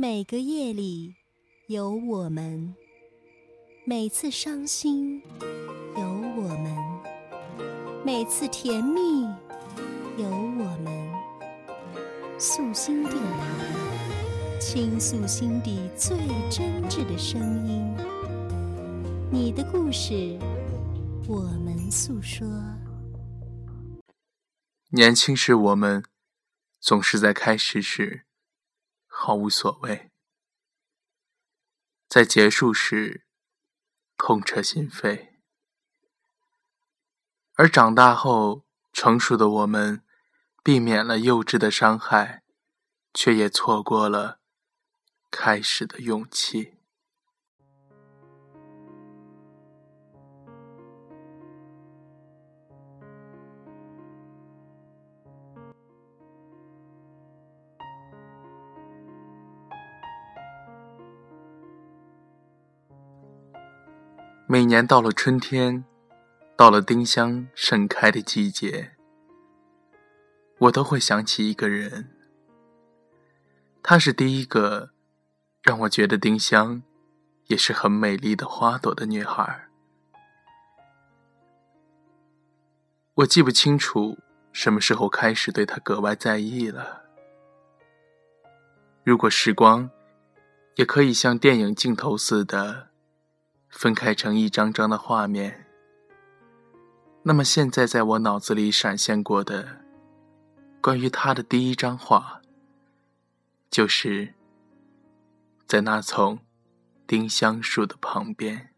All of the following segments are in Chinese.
每个夜里有我们，每次伤心有我们，每次甜蜜有我们。素心电台，倾诉心底最真挚的声音。你的故事，我们诉说。年轻时，我们总是在开始时毫无所谓，在结束时痛彻心扉。而长大后，成熟的我们，避免了幼稚的伤害，却也错过了开始的勇气。每年到了春天，到了丁香盛开的季节，我都会想起一个人。她是第一个让我觉得丁香也是很美丽的花朵的女孩。我记不清楚什么时候开始对她格外在意了。如果时光也可以像电影镜头似的。分开成一张张的画面，那么现在在我脑子里闪现过的关于他的第一张画，就是在那丛丁香树的旁边。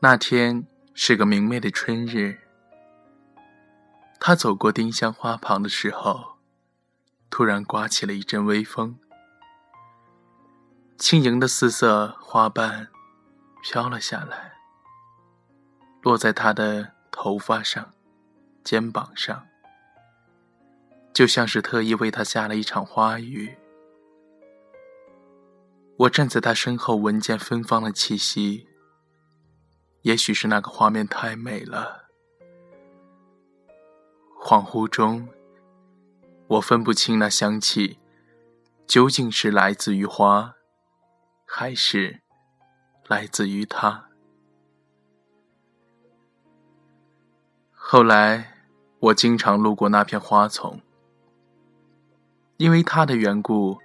那天。是个明媚的春日，他走过丁香花旁的时候，突然刮起了一阵微风，轻盈的四色花瓣飘了下来，落在他的头发上、肩膀上，就像是特意为他下了一场花雨。我站在他身后，闻见芬芳的气息。也许是那个画面太美了，恍惚中，我分不清那香气究竟是来自于花，还是来自于他。后来，我经常路过那片花丛，因为他的缘故，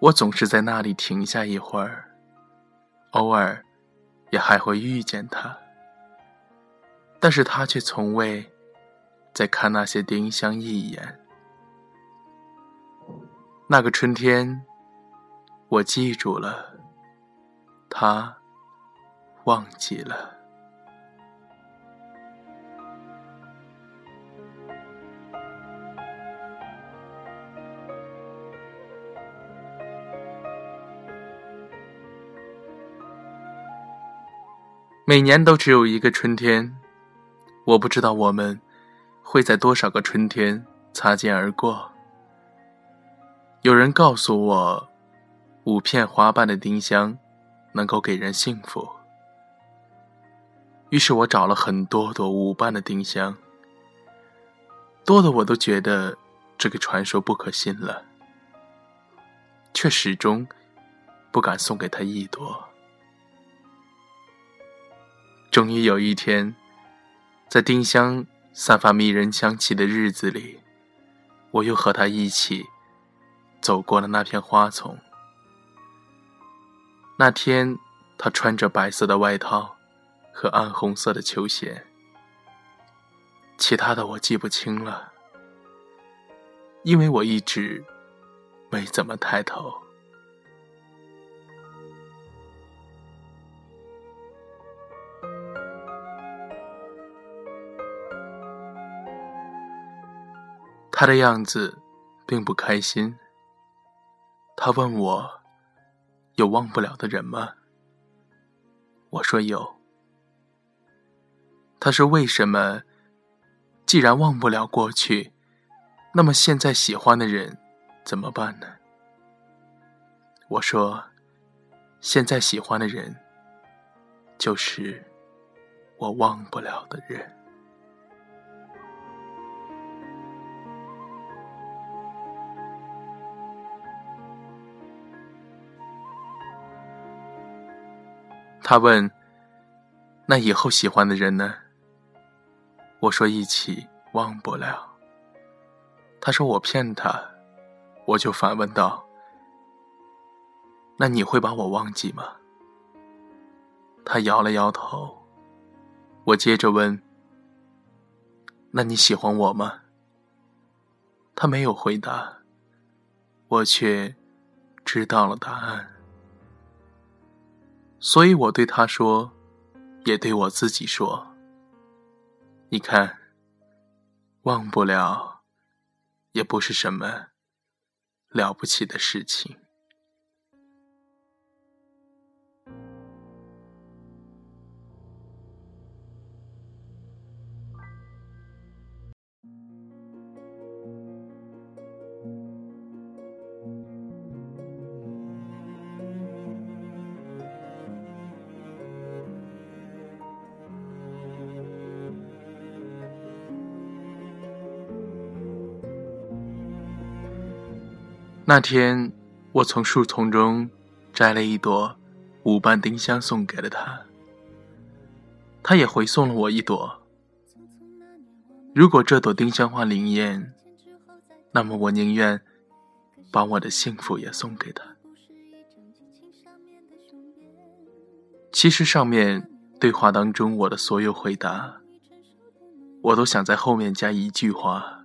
我总是在那里停下一会儿，偶尔。也还会遇见他，但是他却从未再看那些丁香一眼。那个春天，我记住了，他忘记了。每年都只有一个春天，我不知道我们会在多少个春天擦肩而过。有人告诉我，五片花瓣的丁香能够给人幸福。于是我找了很多朵五瓣的丁香，多的我都觉得这个传说不可信了，却始终不敢送给他一朵。终于有一天，在丁香散发迷人香气的日子里，我又和他一起走过了那片花丛。那天，他穿着白色的外套和暗红色的球鞋，其他的我记不清了，因为我一直没怎么抬头。他的样子并不开心。他问我：“有忘不了的人吗？”我说有。他说：“为什么？既然忘不了过去，那么现在喜欢的人怎么办呢？”我说：“现在喜欢的人，就是我忘不了的人。他问：“那以后喜欢的人呢？”我说：“一起忘不了。”他说：“我骗他。”我就反问道：“那你会把我忘记吗？”他摇了摇头。我接着问：“那你喜欢我吗？”他没有回答，我却知道了答案。所以我对他说，也对我自己说：“你看，忘不了，也不是什么了不起的事情。”那天，我从树丛中摘了一朵五瓣丁香送给了他，他也回送了我一朵。如果这朵丁香花灵验，那么我宁愿把我的幸福也送给他。其实上面对话当中我的所有回答，我都想在后面加一句话：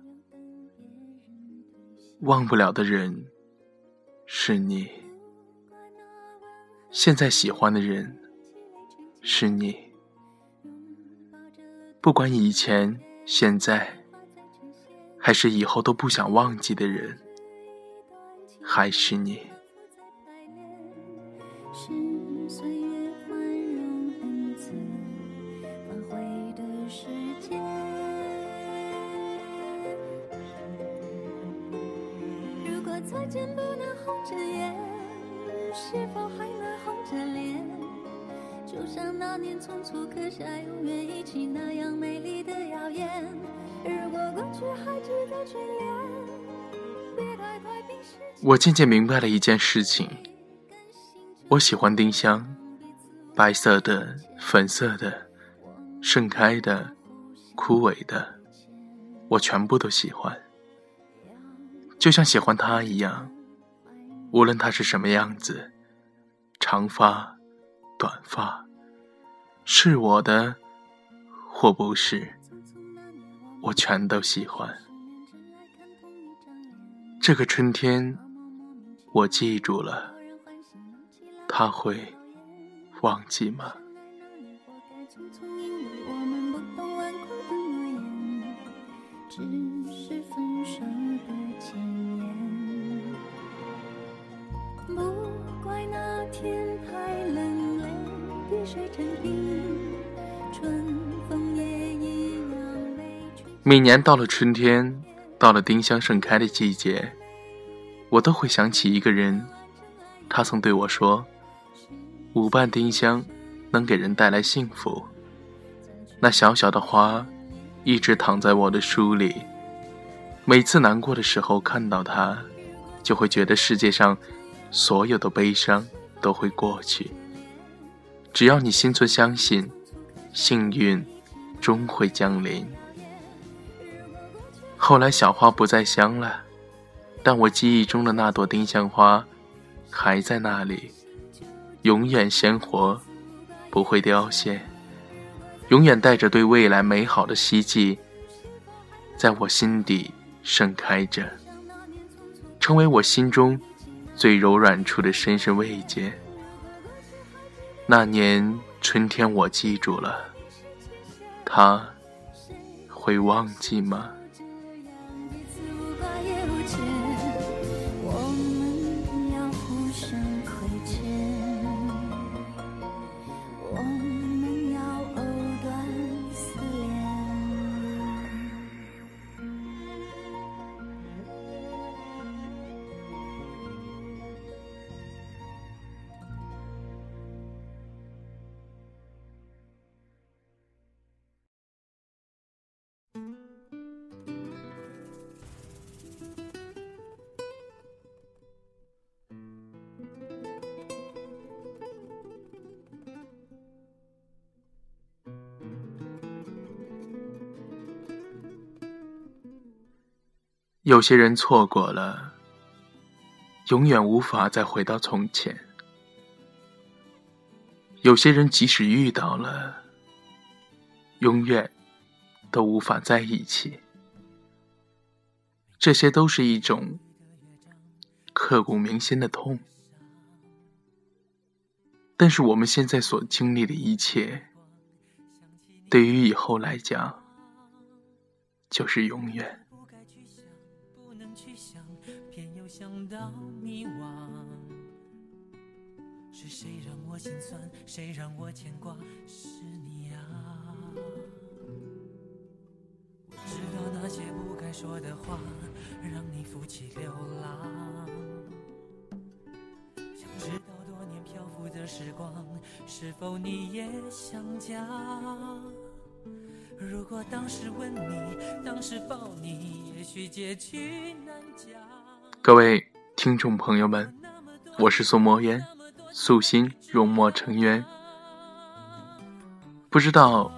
忘不了的人。是你，现在喜欢的人是你，不管以前、现在，还是以后都不想忘记的人，还是你。像那年匆促刻下永远一起那样美丽的谣言。如果过去还值得眷恋，别太快冰释。我渐渐明白了一件事情：我喜欢丁香，白色的、粉色的、盛开的、枯萎的，我全部都喜欢。就像喜欢他一样，无论他是什么样子，长发、短发，是我的或不是，我全都喜欢。这个春天，我记住了，他会忘记吗？不怪。天太冷每年到了春天，到了丁香盛开的季节，我都会想起一个人。他曾对我说：“五瓣丁香能给人带来幸福。”那小小的花一直躺在我的书里。每次难过的时候看到它，就会觉得世界上所有的悲伤都会过去。只要你心存相信，幸运终会降临。后来小花不再香了，但我记忆中的那朵丁香花还在那里，永远鲜活，不会凋谢，永远带着对未来美好的希冀，在我心底盛开着，成为我心中最柔软处的深深慰藉。那年春天，我记住了，他会忘记吗？有些人错过了，永远无法再回到从前；有些人即使遇到了，永远都无法在一起。这些都是一种刻骨铭心的痛。但是我们现在所经历的一切，对于以后来讲，就是永远。到迷惘是谁让我心酸？谁让我牵挂？是你呀！我知道那些不该说的话，让你负气流浪。想知道多年漂浮的时光，是否你也想家？如果当时吻你，当时抱你，也许结局难讲。各位听众朋友们，我是宋墨渊。素心融墨成渊，不知道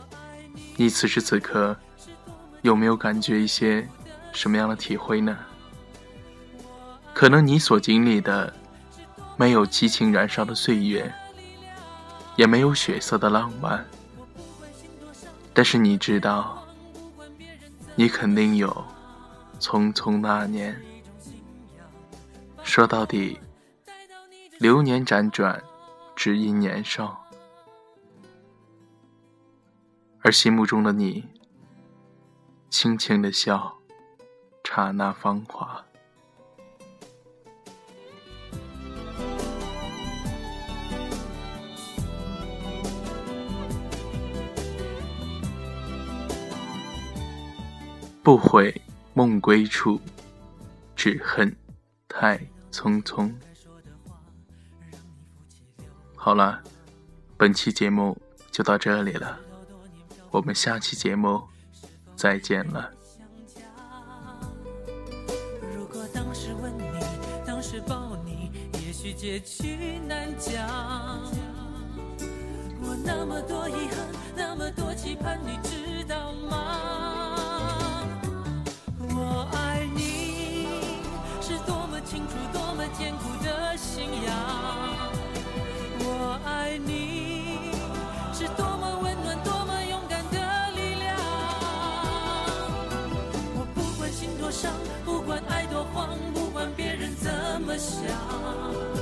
你此时此刻有没有感觉一些什么样的体会呢？可能你所经历的没有激情燃烧的岁月，也没有血色的浪漫，但是你知道，你肯定有匆匆那年。说到底。流年辗转，只因年少，而心目中的你，轻轻的笑，刹那芳华。不悔梦归处，只恨太匆匆。好了，本期节目就到这里了，我们下期节目再见了。如果当时吻你，当时抱你，也许结局难讲。我那么多遗憾，那么多期盼，你知道吗？坚固的信仰。我爱你是多么温暖，多么勇敢的力量。我不管心多伤，不管爱多慌，不管别人怎么想。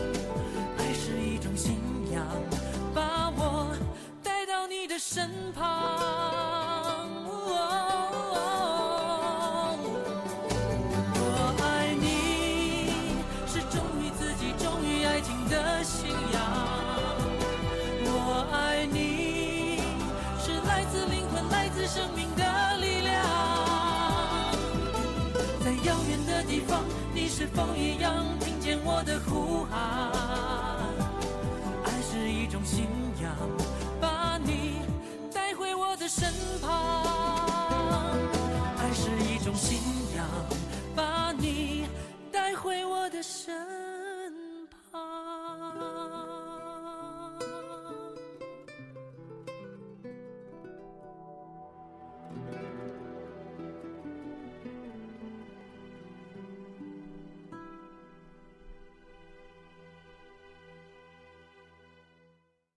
un sin